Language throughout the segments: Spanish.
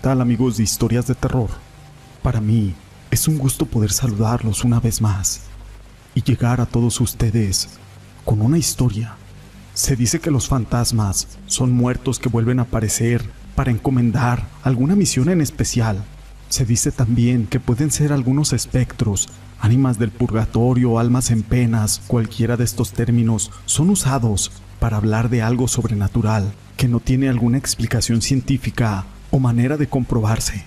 tal amigos de historias de terror? Para mí es un gusto poder saludarlos una vez más y llegar a todos ustedes con una historia. Se dice que los fantasmas son muertos que vuelven a aparecer para encomendar alguna misión en especial. Se dice también que pueden ser algunos espectros, ánimas del purgatorio, almas en penas, cualquiera de estos términos son usados para hablar de algo sobrenatural que no tiene alguna explicación científica o manera de comprobarse.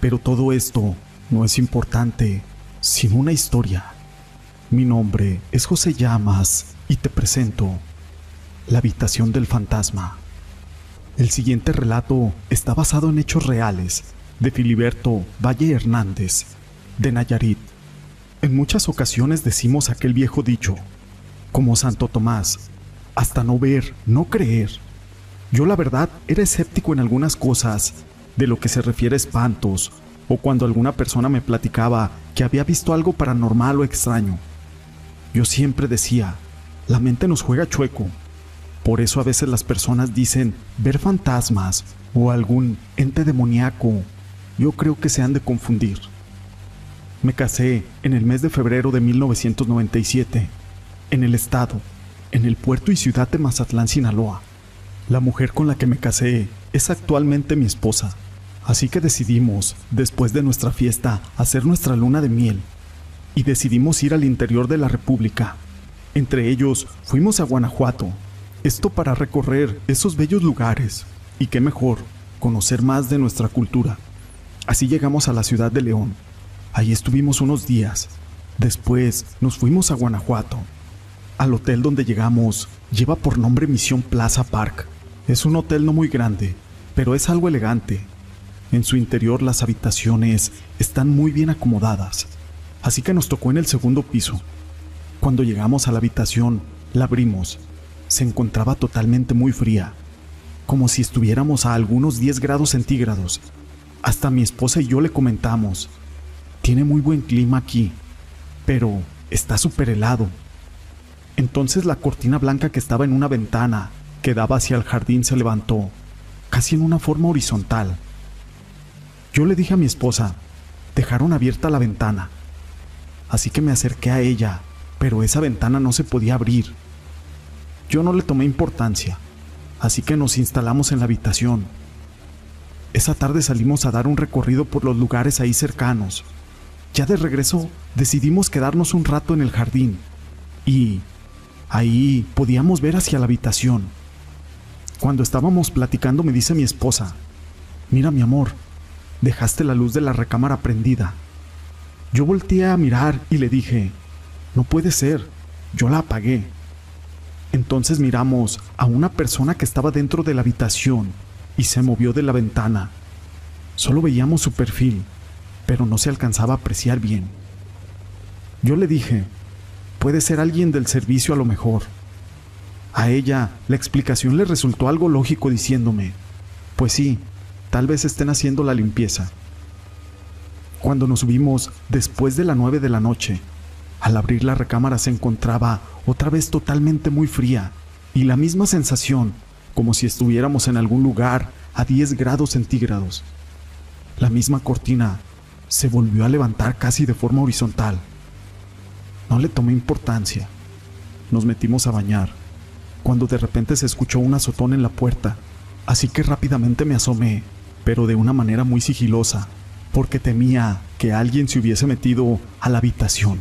Pero todo esto no es importante sin una historia. Mi nombre es José Llamas y te presento La habitación del fantasma. El siguiente relato está basado en hechos reales de Filiberto Valle Hernández, de Nayarit. En muchas ocasiones decimos aquel viejo dicho, como Santo Tomás, hasta no ver, no creer. Yo la verdad era escéptico en algunas cosas, de lo que se refiere a espantos, o cuando alguna persona me platicaba que había visto algo paranormal o extraño. Yo siempre decía, la mente nos juega chueco. Por eso a veces las personas dicen ver fantasmas o algún ente demoníaco. Yo creo que se han de confundir. Me casé en el mes de febrero de 1997, en el estado, en el puerto y ciudad de Mazatlán, Sinaloa. La mujer con la que me casé es actualmente mi esposa, así que decidimos, después de nuestra fiesta, hacer nuestra luna de miel. Y decidimos ir al interior de la República. Entre ellos, fuimos a Guanajuato, esto para recorrer esos bellos lugares, y qué mejor, conocer más de nuestra cultura. Así llegamos a la ciudad de León. Ahí estuvimos unos días. Después nos fuimos a Guanajuato. Al hotel donde llegamos lleva por nombre Misión Plaza Park. Es un hotel no muy grande, pero es algo elegante. En su interior las habitaciones están muy bien acomodadas, así que nos tocó en el segundo piso. Cuando llegamos a la habitación, la abrimos. Se encontraba totalmente muy fría, como si estuviéramos a algunos 10 grados centígrados. Hasta mi esposa y yo le comentamos, tiene muy buen clima aquí, pero está súper helado. Entonces la cortina blanca que estaba en una ventana que daba hacia el jardín se levantó, casi en una forma horizontal. Yo le dije a mi esposa, dejaron abierta la ventana. Así que me acerqué a ella, pero esa ventana no se podía abrir. Yo no le tomé importancia, así que nos instalamos en la habitación. Esa tarde salimos a dar un recorrido por los lugares ahí cercanos. Ya de regreso decidimos quedarnos un rato en el jardín y ahí podíamos ver hacia la habitación. Cuando estábamos platicando me dice mi esposa, mira mi amor, dejaste la luz de la recámara prendida. Yo volteé a mirar y le dije, no puede ser, yo la apagué. Entonces miramos a una persona que estaba dentro de la habitación y se movió de la ventana. Solo veíamos su perfil, pero no se alcanzaba a apreciar bien. Yo le dije, puede ser alguien del servicio a lo mejor. A ella la explicación le resultó algo lógico diciéndome, pues sí, tal vez estén haciendo la limpieza. Cuando nos subimos después de las nueve de la noche, al abrir la recámara se encontraba otra vez totalmente muy fría y la misma sensación como si estuviéramos en algún lugar a 10 grados centígrados. La misma cortina se volvió a levantar casi de forma horizontal. No le tomé importancia. Nos metimos a bañar cuando de repente se escuchó un azotón en la puerta, así que rápidamente me asomé, pero de una manera muy sigilosa, porque temía que alguien se hubiese metido a la habitación.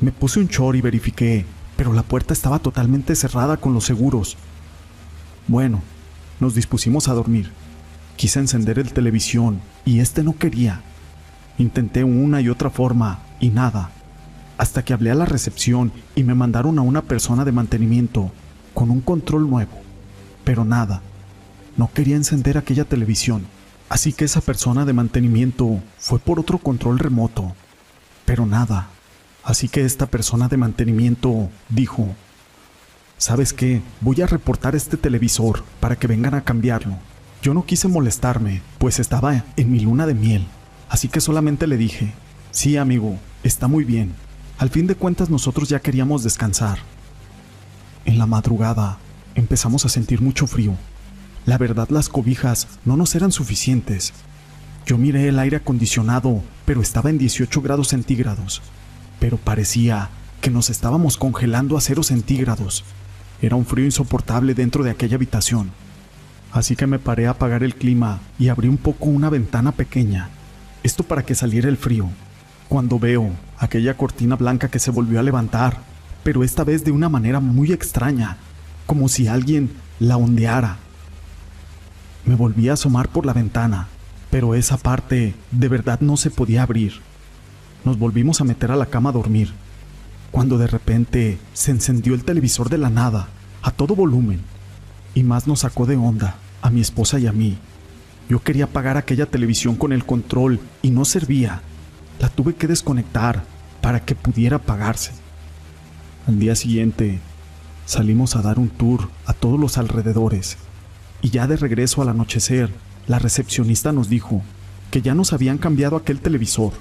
Me puse un chor y verifiqué, pero la puerta estaba totalmente cerrada con los seguros. Bueno, nos dispusimos a dormir. Quise encender el televisión y este no quería. Intenté una y otra forma y nada, hasta que hablé a la recepción y me mandaron a una persona de mantenimiento con un control nuevo, pero nada. No quería encender aquella televisión, así que esa persona de mantenimiento fue por otro control remoto, pero nada. Así que esta persona de mantenimiento dijo, ¿sabes qué? Voy a reportar este televisor para que vengan a cambiarlo. Yo no quise molestarme, pues estaba en mi luna de miel, así que solamente le dije, sí amigo, está muy bien. Al fin de cuentas nosotros ya queríamos descansar. En la madrugada empezamos a sentir mucho frío. La verdad las cobijas no nos eran suficientes, Yo miré el aire acondicionado, pero estaba en 18 grados centígrados. Pero parecía que nos estábamos congelando a cero centígrados. Era un frío insoportable dentro de aquella habitación. Así que me paré a apagar el clima y abrí un poco una ventana pequeña. Esto para que saliera el frío. Cuando veo aquella cortina blanca que se volvió a levantar, pero esta vez de una manera muy extraña, como si alguien la ondeara. Me volví a asomar por la ventana, pero esa parte de verdad no se podía abrir. Nos volvimos a meter a la cama a dormir, cuando de repente se encendió el televisor de la nada, a todo volumen, y más nos sacó de onda, a mi esposa y a mí. Yo quería apagar aquella televisión con el control y no servía. La tuve que desconectar para que pudiera apagarse. Al día siguiente, salimos a dar un tour a todos los alrededores y ya de regreso al anochecer, la recepcionista nos dijo que ya nos habían cambiado aquel televisor.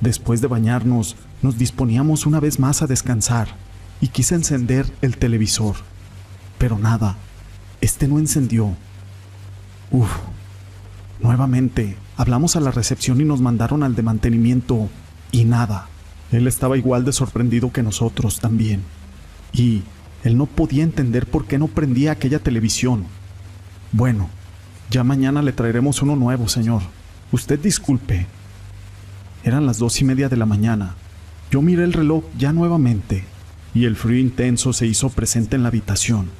Después de bañarnos, nos disponíamos una vez más a descansar y quise encender el televisor. Pero nada, este no encendió. Uf. Nuevamente, hablamos a la recepción y nos mandaron al de mantenimiento y nada. Él estaba igual de sorprendido que nosotros también. Y él no podía entender por qué no prendía aquella televisión. Bueno, ya mañana le traeremos uno nuevo, señor. Usted disculpe. Eran las dos y media de la mañana. Yo miré el reloj ya nuevamente y el frío intenso se hizo presente en la habitación.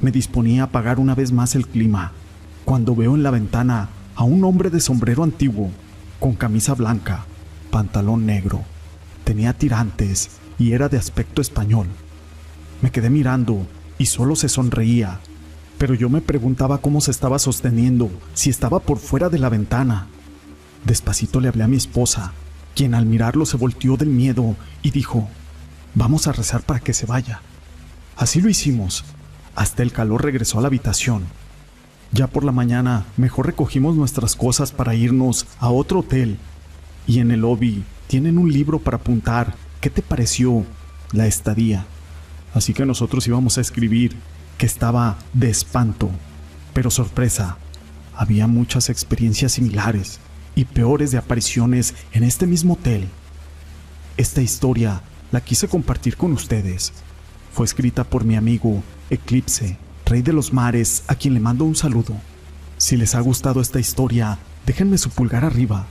Me disponía a apagar una vez más el clima, cuando veo en la ventana a un hombre de sombrero antiguo, con camisa blanca, pantalón negro, tenía tirantes y era de aspecto español. Me quedé mirando y solo se sonreía, pero yo me preguntaba cómo se estaba sosteniendo, si estaba por fuera de la ventana. Despacito le hablé a mi esposa quien al mirarlo se volteó del miedo y dijo, vamos a rezar para que se vaya. Así lo hicimos. Hasta el calor regresó a la habitación. Ya por la mañana, mejor recogimos nuestras cosas para irnos a otro hotel. Y en el lobby tienen un libro para apuntar qué te pareció la estadía. Así que nosotros íbamos a escribir que estaba de espanto. Pero sorpresa, había muchas experiencias similares y peores de apariciones en este mismo hotel. Esta historia la quise compartir con ustedes. Fue escrita por mi amigo Eclipse, Rey de los Mares, a quien le mando un saludo. Si les ha gustado esta historia, déjenme su pulgar arriba.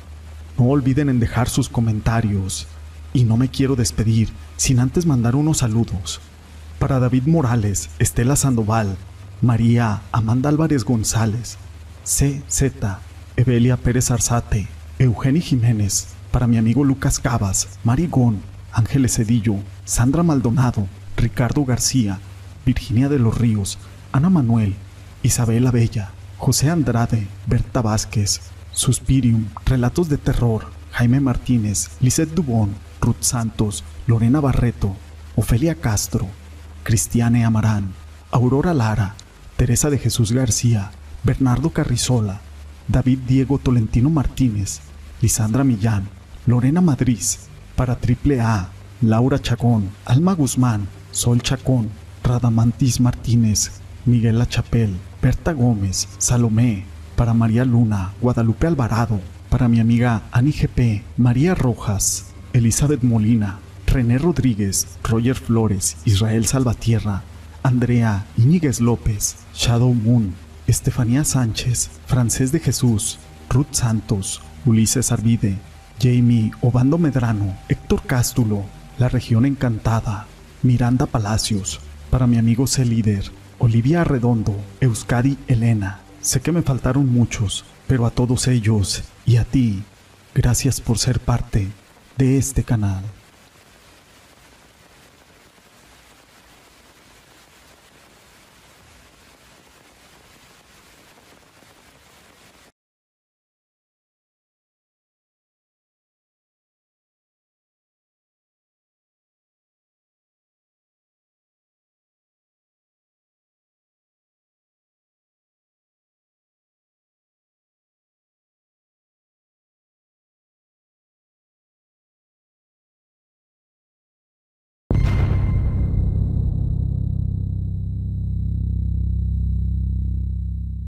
No olviden en dejar sus comentarios. Y no me quiero despedir sin antes mandar unos saludos. Para David Morales, Estela Sandoval, María Amanda Álvarez González, CZ, Evelia Pérez Arzate, Eugenio Jiménez, para mi amigo Lucas Cabas, Marigón, Ángeles Cedillo, Sandra Maldonado, Ricardo García, Virginia de los Ríos, Ana Manuel, Isabela Bella, José Andrade, Berta Vázquez, Suspirium, Relatos de Terror, Jaime Martínez, Lisette Dubón, Ruth Santos, Lorena Barreto, Ofelia Castro, Cristiane Amarán, Aurora Lara, Teresa de Jesús García, Bernardo Carrizola, David Diego Tolentino Martínez, Lisandra Millán, Lorena Madrid, para Triple A, Laura Chacón, Alma Guzmán, Sol Chacón, Radamantis Martínez, Miguel Chapel, Berta Gómez, Salomé, para María Luna, Guadalupe Alvarado, para mi amiga Ani GP, María Rojas, Elizabeth Molina, René Rodríguez, Roger Flores, Israel Salvatierra, Andrea Íñiguez López, Shadow Moon, Estefanía Sánchez, Francés de Jesús, Ruth Santos, Ulises Arvide, Jamie Obando Medrano, Héctor Cástulo, La Región Encantada, Miranda Palacios, para mi amigo C. Olivia Arredondo, Euskadi Elena. Sé que me faltaron muchos, pero a todos ellos y a ti, gracias por ser parte de este canal.